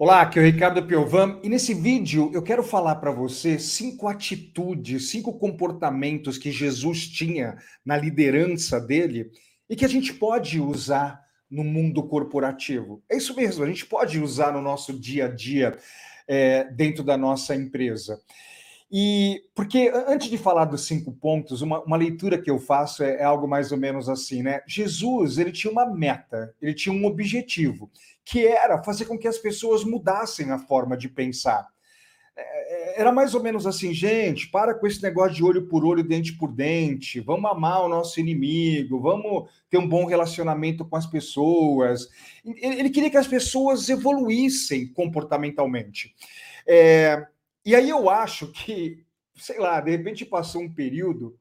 Olá, aqui é o Ricardo Piovan e nesse vídeo eu quero falar para você cinco atitudes, cinco comportamentos que Jesus tinha na liderança dele e que a gente pode usar no mundo corporativo. É isso mesmo, a gente pode usar no nosso dia a dia é, dentro da nossa empresa. E porque antes de falar dos cinco pontos, uma, uma leitura que eu faço é, é, algo mais ou menos assim, né? Jesus ele tinha uma meta, ele tinha um objetivo que era fazer com que as pessoas mudassem a forma de pensar. É, é, era mais ou menos assim, gente, para com esse negócio de olho por olho, dente por dente, vamos amar o nosso inimigo, vamos ter um bom relacionamento com as pessoas. Ele queria que as pessoas evoluíssem comportamentalmente. É, e aí eu acho que, sei lá, de repente passou um período,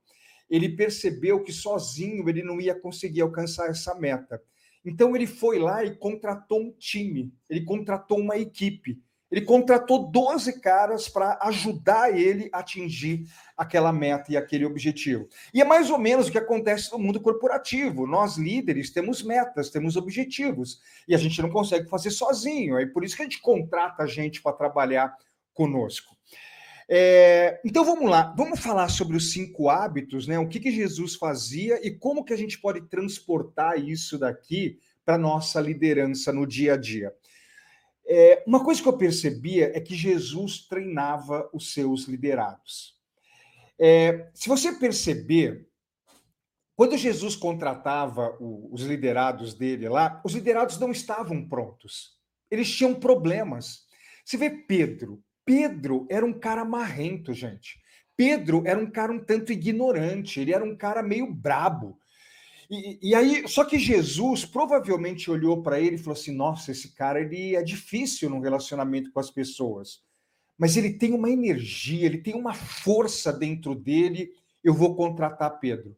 ele percebeu que sozinho ele não ia conseguir alcançar essa meta. Então ele foi lá e contratou um time, ele contratou uma equipe, ele contratou 12 caras para ajudar ele a atingir aquela meta e aquele objetivo. E é mais ou menos o que acontece no mundo corporativo. Nós, líderes, temos metas, temos objetivos, e a gente não consegue fazer sozinho. É por isso que a gente contrata gente para trabalhar conosco. É, então vamos lá, vamos falar sobre os cinco hábitos, né? O que, que Jesus fazia e como que a gente pode transportar isso daqui para nossa liderança no dia a dia. É, uma coisa que eu percebia é que Jesus treinava os seus liderados. É, se você perceber, quando Jesus contratava o, os liderados dele lá, os liderados não estavam prontos. Eles tinham problemas. Você vê Pedro, Pedro era um cara marrento, gente. Pedro era um cara um tanto ignorante, ele era um cara meio brabo. E, e aí, só que Jesus provavelmente olhou para ele e falou assim: Nossa, esse cara ele é difícil no relacionamento com as pessoas, mas ele tem uma energia, ele tem uma força dentro dele. Eu vou contratar Pedro.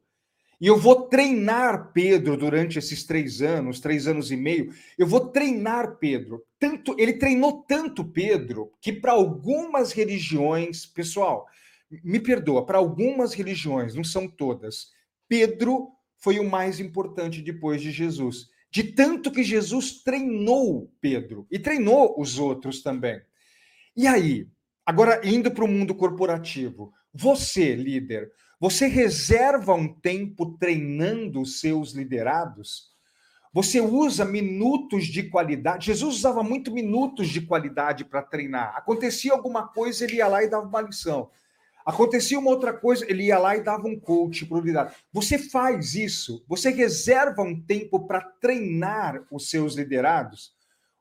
E eu vou treinar Pedro durante esses três anos, três anos e meio. Eu vou treinar Pedro. Tanto ele treinou tanto Pedro que para algumas religiões, pessoal, me perdoa, para algumas religiões, não são todas, Pedro foi o mais importante depois de Jesus. De tanto que Jesus treinou Pedro e treinou os outros também. E aí, agora indo para o mundo corporativo, você, líder, você reserva um tempo treinando os seus liderados? Você usa minutos de qualidade. Jesus usava muito minutos de qualidade para treinar. Acontecia alguma coisa, ele ia lá e dava uma lição. Acontecia uma outra coisa, ele ia lá e dava um coach para o liderado. Você faz isso? Você reserva um tempo para treinar os seus liderados?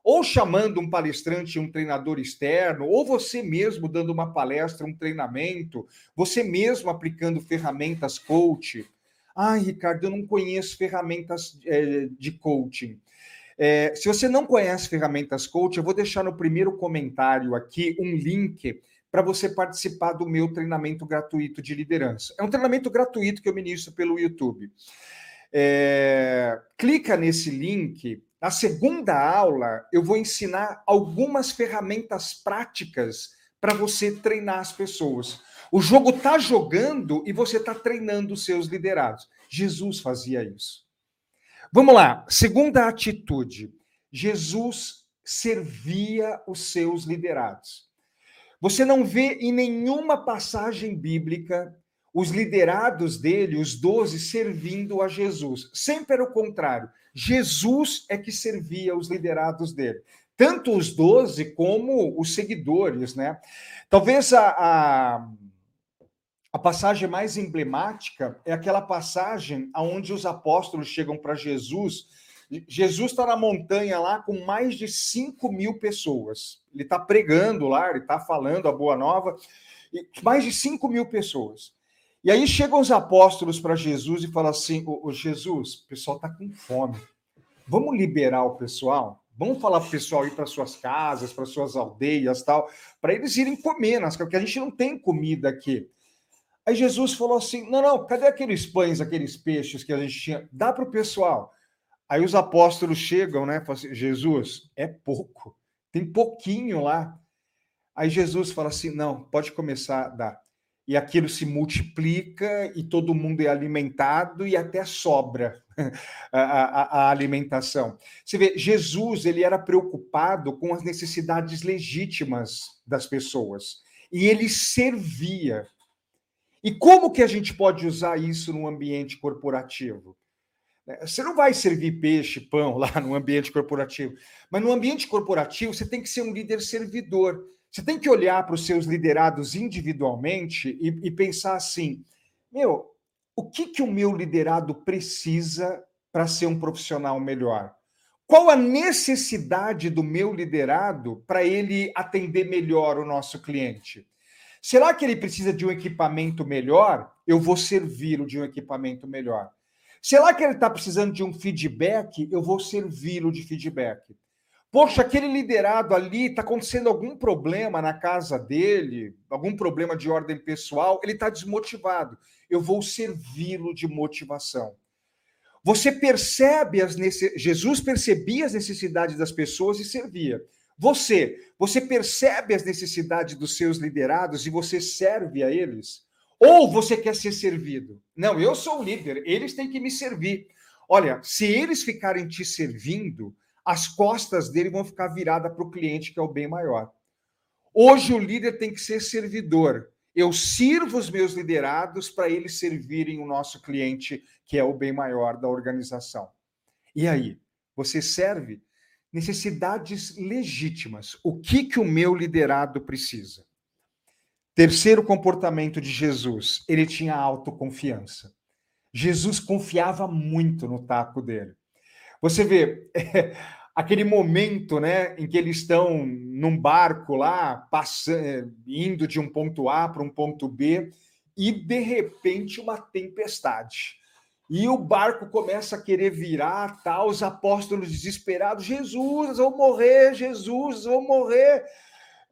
Ou chamando um palestrante, um treinador externo, ou você mesmo dando uma palestra, um treinamento, você mesmo aplicando ferramentas coach. Ai, Ricardo, eu não conheço ferramentas é, de coaching. É, se você não conhece ferramentas coach, eu vou deixar no primeiro comentário aqui um link para você participar do meu treinamento gratuito de liderança. É um treinamento gratuito que eu ministro pelo YouTube. É, clica nesse link na segunda aula, eu vou ensinar algumas ferramentas práticas para você treinar as pessoas. O jogo está jogando e você está treinando os seus liderados. Jesus fazia isso. Vamos lá. Segunda atitude. Jesus servia os seus liderados. Você não vê em nenhuma passagem bíblica os liderados dele, os doze, servindo a Jesus. Sempre era o contrário. Jesus é que servia os liderados dele. Tanto os doze como os seguidores, né? Talvez a, a, a passagem mais emblemática é aquela passagem onde os apóstolos chegam para Jesus. Jesus está na montanha lá com mais de 5 mil pessoas. Ele está pregando lá, ele está falando a boa nova. Mais de 5 mil pessoas. E aí chegam os apóstolos para Jesus e falam assim: ô, Jesus, o pessoal está com fome. Vamos liberar o pessoal? Vamos falar para o pessoal ir para suas casas, para suas aldeias tal, para eles irem comer, nas, porque a gente não tem comida aqui. Aí Jesus falou assim: não, não, cadê aqueles pães, aqueles peixes que a gente tinha? Dá para o pessoal. Aí os apóstolos chegam, né? Falam assim, Jesus, é pouco, tem pouquinho lá. Aí Jesus fala assim: não, pode começar a dar. E aquilo se multiplica e todo mundo é alimentado e até sobra a, a, a, alimentação. Você vê, Jesus ele era preocupado com as necessidades legítimas das pessoas e ele servia. E como que a gente pode usar isso no ambiente corporativo? Você não vai servir peixe, pão lá no ambiente corporativo, mas no ambiente corporativo você tem que ser um líder servidor. Você tem que olhar para os seus liderados individualmente e, e pensar assim: meu, o que, que o meu liderado precisa para ser um profissional melhor? Qual a necessidade do meu liderado para ele atender melhor o nosso cliente? Será que ele precisa de um equipamento melhor? Eu vou servi-lo de um equipamento melhor. Será que ele está precisando de um feedback? Eu vou servi-lo de feedback. Poxa, aquele liderado ali está acontecendo algum problema na casa dele, algum problema de ordem pessoal, ele está desmotivado. Eu vou servi-lo de motivação. Você percebe as necess... Jesus percebia as necessidades das pessoas e servia. Você, você percebe as necessidades dos seus liderados e você serve a eles? Ou você quer ser servido? Não, eu sou o líder, eles têm que me servir. Olha, se eles ficarem te servindo, as costas dele vão ficar viradas para o cliente, que é o bem maior. Hoje o líder tem que ser servidor. Eu sirvo os meus liderados para eles servirem o nosso cliente, que é o bem maior da organização. E aí, você serve necessidades legítimas. O que que o meu liderado precisa? Terceiro comportamento de Jesus, ele tinha autoconfiança. Jesus confiava muito no taco dele. Você vê, aquele momento, né, em que eles estão num barco lá, passando, eh, indo de um ponto A para um ponto B, e de repente uma tempestade. E o barco começa a querer virar, tal, os apóstolos desesperados, Jesus, vou morrer, Jesus, vou morrer.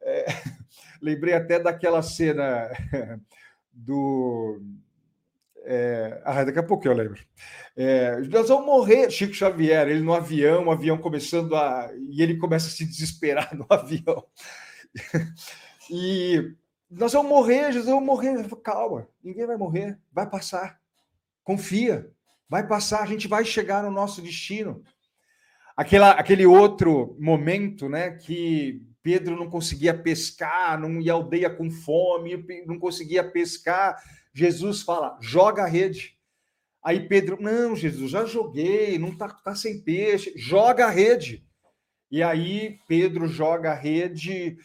É, lembrei até daquela cena do é, ah, daqui a pouco eu lembro. É, nós vamos morrer, Chico Xavier, ele no avião, o avião começando a. E ele começa a se desesperar no avião. e nós vamos morrer, Jesus, vamos morrer. Calma, ninguém vai morrer, vai passar. Confia, vai passar, a gente vai chegar no nosso destino. Aquela, aquele outro momento, né, que Pedro não conseguia pescar, não ia aldeia com fome, não conseguia pescar Jesus fala: joga a rede. Aí Pedro, não, Jesus, já joguei, não tá, tá sem peixe, joga a rede. E aí Pedro joga a rede,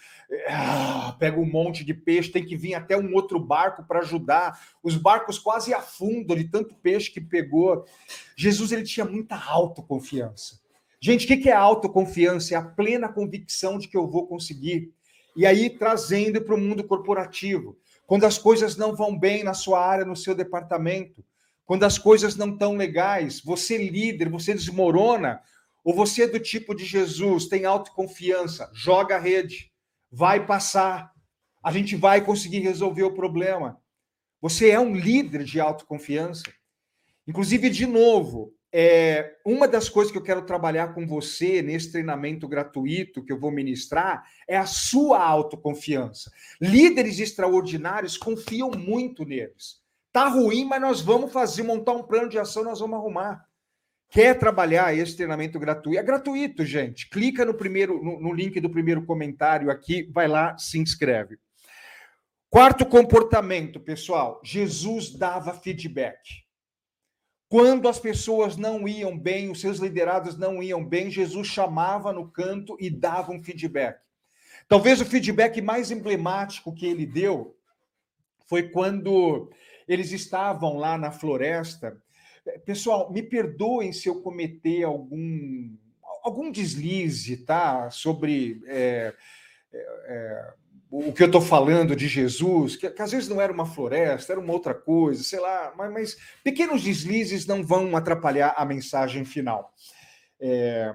ah, pega um monte de peixe, tem que vir até um outro barco para ajudar. Os barcos quase afundam de tanto peixe que pegou. Jesus ele tinha muita autoconfiança. Gente, o que é autoconfiança? É a plena convicção de que eu vou conseguir. E aí trazendo para o mundo corporativo quando as coisas não vão bem na sua área, no seu departamento, quando as coisas não estão legais, você líder, você desmorona, ou você é do tipo de Jesus, tem autoconfiança, joga a rede, vai passar, a gente vai conseguir resolver o problema. Você é um líder de autoconfiança. Inclusive, de novo, é, uma das coisas que eu quero trabalhar com você nesse treinamento gratuito que eu vou ministrar é a sua autoconfiança. Líderes extraordinários confiam muito neles. Tá ruim, mas nós vamos fazer, montar um plano de ação, nós vamos arrumar. Quer trabalhar esse treinamento gratuito? É gratuito, gente. Clica no primeiro, no, no link do primeiro comentário aqui, vai lá, se inscreve. Quarto comportamento, pessoal. Jesus dava feedback. Quando as pessoas não iam bem, os seus liderados não iam bem, Jesus chamava no canto e dava um feedback. Talvez o feedback mais emblemático que ele deu foi quando eles estavam lá na floresta. Pessoal, me perdoem se eu cometer algum algum deslize, tá? Sobre é, é, o que eu estou falando de Jesus, que, que, às vezes não era uma floresta, era uma outra coisa, sei lá, mas, mas pequenos deslizes não vão atrapalhar a mensagem final. É...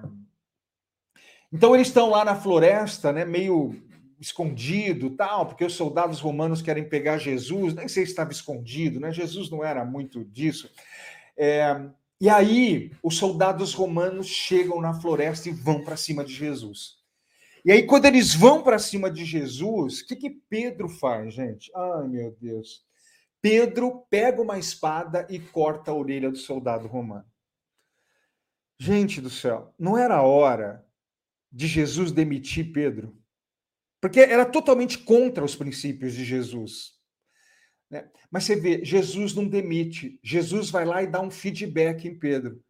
Então eles estão lá na floresta, né, meio escondido, tal, porque os soldados romanos querem pegar Jesus, nem sei se estava escondido, né? Jesus não era muito disso. É... E aí os soldados romanos chegam na floresta e vão para cima de Jesus. E aí, quando eles vão para cima de Jesus, o que, que Pedro faz, gente? Ai, meu Deus. Pedro pega uma espada e corta a orelha do soldado romano. Gente do céu, não era hora de Jesus demitir Pedro? Porque era totalmente contra os princípios de Jesus. Né? Mas você vê, Jesus não demite. Jesus vai lá e dá um feedback em Pedro.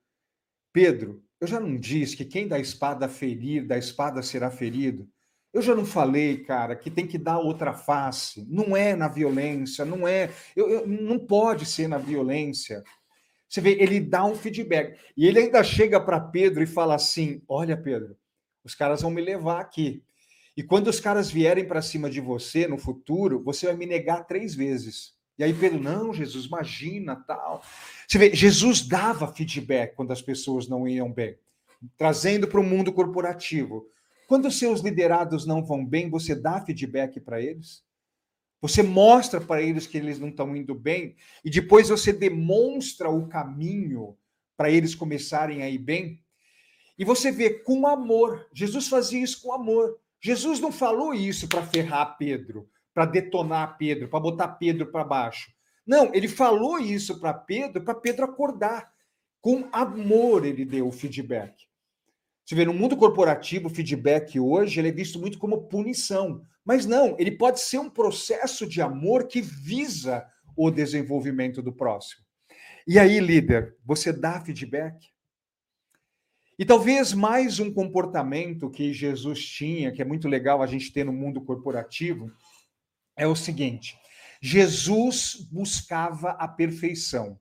Pedro, eu já não disse que quem dá espada ferir, da espada será ferido. Eu já não falei, cara, que tem que dar outra face. Não é na violência, não é. Eu, eu, não pode ser na violência. Você vê, ele dá um feedback. E ele ainda chega para Pedro e fala assim: Olha, Pedro, os caras vão me levar aqui. E quando os caras vierem para cima de você no futuro, você vai me negar três vezes. E aí Pedro, não, Jesus, imagina, tal. Você vê, Jesus dava feedback quando as pessoas não iam bem, trazendo para o mundo corporativo. Quando os seus liderados não vão bem, você dá feedback para eles? Você mostra para eles que eles não estão indo bem e depois você demonstra o caminho para eles começarem a ir bem? E você vê com amor. Jesus fazia isso com amor. Jesus não falou isso para ferrar Pedro, para detonar Pedro, para botar Pedro para baixo. Não, ele falou isso para Pedro, para Pedro acordar. Com amor ele deu o feedback. Você vê, no mundo corporativo, o feedback hoje ele é visto muito como punição. Mas não, ele pode ser um processo de amor que visa o desenvolvimento do próximo. E aí, líder, você dá feedback? E talvez mais um comportamento que Jesus tinha, que é muito legal a gente ter no mundo corporativo, é o seguinte: Jesus buscava a perfeição.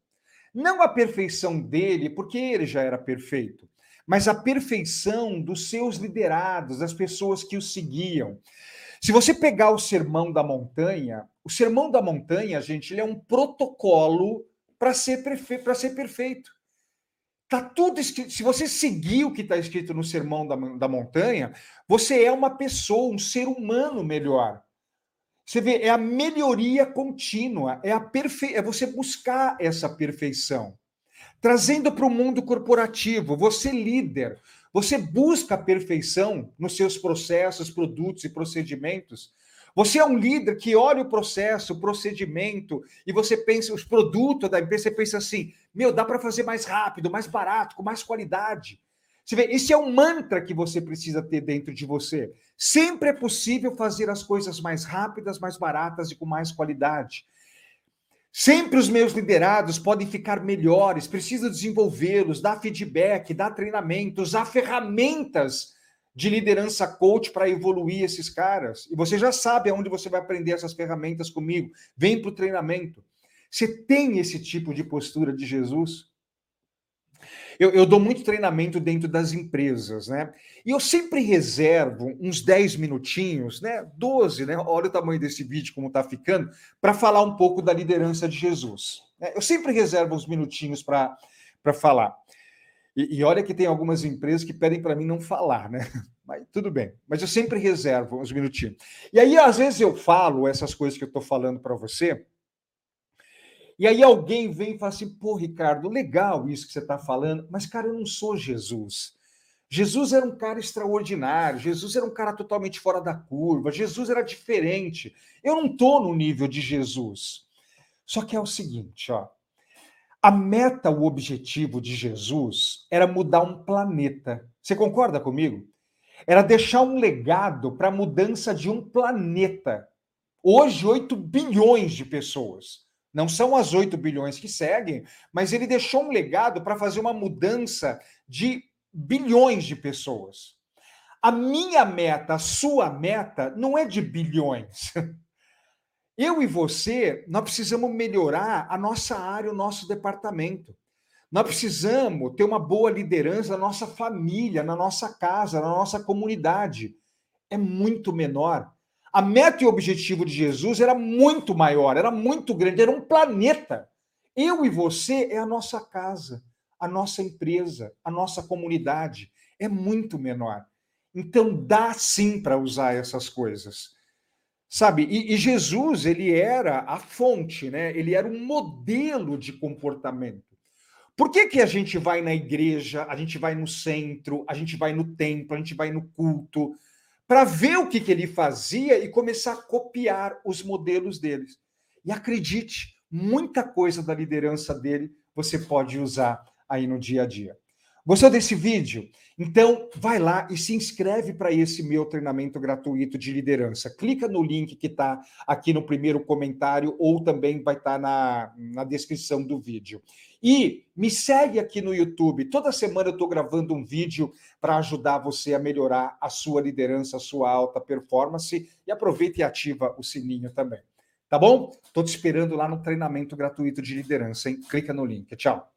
Não a perfeição dele, porque ele já era perfeito, mas a perfeição dos seus liderados, das pessoas que o seguiam. Se você pegar o Sermão da Montanha, o Sermão da Montanha, gente, ele é um protocolo para ser, perfe ser perfeito. Tá tudo escrito. Se você seguir o que está escrito no Sermão da, da Montanha, você é uma pessoa, um ser humano melhor. Você vê, é a melhoria contínua, é a perfe... é você buscar essa perfeição. Trazendo para o mundo corporativo, você líder, você busca a perfeição nos seus processos, produtos e procedimentos. Você é um líder que olha o processo, o procedimento, e você pensa, os produtos da empresa, você pensa assim: meu, dá para fazer mais rápido, mais barato, com mais qualidade. Você vê, esse é um mantra que você precisa ter dentro de você. Sempre é possível fazer as coisas mais rápidas, mais baratas e com mais qualidade. Sempre os meus liderados podem ficar melhores, preciso desenvolvê-los, dar feedback, dar treinamento, usar ferramentas de liderança coach para evoluir esses caras. E você já sabe aonde você vai aprender essas ferramentas comigo. Vem para o treinamento. Você tem esse tipo de postura de Jesus? Eu, eu, dou muito treinamento dentro das empresas, né? E eu sempre reservo uns 10 minutinhos, né? 12, né? Olha o tamanho desse vídeo, como está ficando, para falar um pouco da liderança de Jesus. Né? Eu sempre reservo uns minutinhos para falar. E, e, olha que tem algumas empresas que pedem para mim não falar, né? Mas tudo bem. Mas eu sempre reservo uns minutinhos. E aí, às vezes, eu falo essas coisas que eu estou falando para você e aí alguém vem e fala assim: pô, Ricardo, legal isso que você está falando, mas, cara, eu não sou Jesus. Jesus era um cara extraordinário, Jesus era um cara totalmente fora da curva, Jesus era diferente. Eu não estou no nível de Jesus. Só que é o seguinte, ó. A meta, o objetivo de Jesus era mudar um planeta. Você concorda comigo? Era deixar um legado para a mudança de um planeta. Hoje, 8 bilhões de pessoas. Não são as 8 bilhões que seguem, mas ele deixou um legado para fazer uma mudança de bilhões de pessoas. A minha meta, a sua meta, não é de bilhões. Eu e você, nós precisamos melhorar a nossa área, o nosso departamento. Nós precisamos ter uma boa liderança na nossa família, na nossa casa, na nossa comunidade. É muito menor a meta e objetivo de Jesus era muito maior, era muito grande, era um planeta. Eu e você é a nossa casa, a nossa empresa, a nossa comunidade. É muito menor. Então dá sim para usar essas coisas. Sabe? E, e, Jesus, ele era a fonte, né? Ele era um modelo de comportamento. Por que, que a gente vai na igreja, a gente vai no centro, a gente vai no templo, a gente vai no culto, para ver o que, que ele fazia e começar a copiar os modelos deles. E acredite, muita coisa da liderança dele você pode usar aí no dia a dia. Gostou desse vídeo? Então, vai lá e se inscreve para esse meu treinamento gratuito de liderança. Clica no link que está aqui no primeiro comentário ou também vai estar tá na, na descrição do vídeo. E me segue aqui no YouTube. Toda semana eu estou gravando um vídeo para ajudar você a melhorar a sua liderança, a sua alta performance. E aproveita e ativa o sininho também. Tá bom? Estou te esperando lá no treinamento gratuito de liderança, hein? Clica no link. Tchau.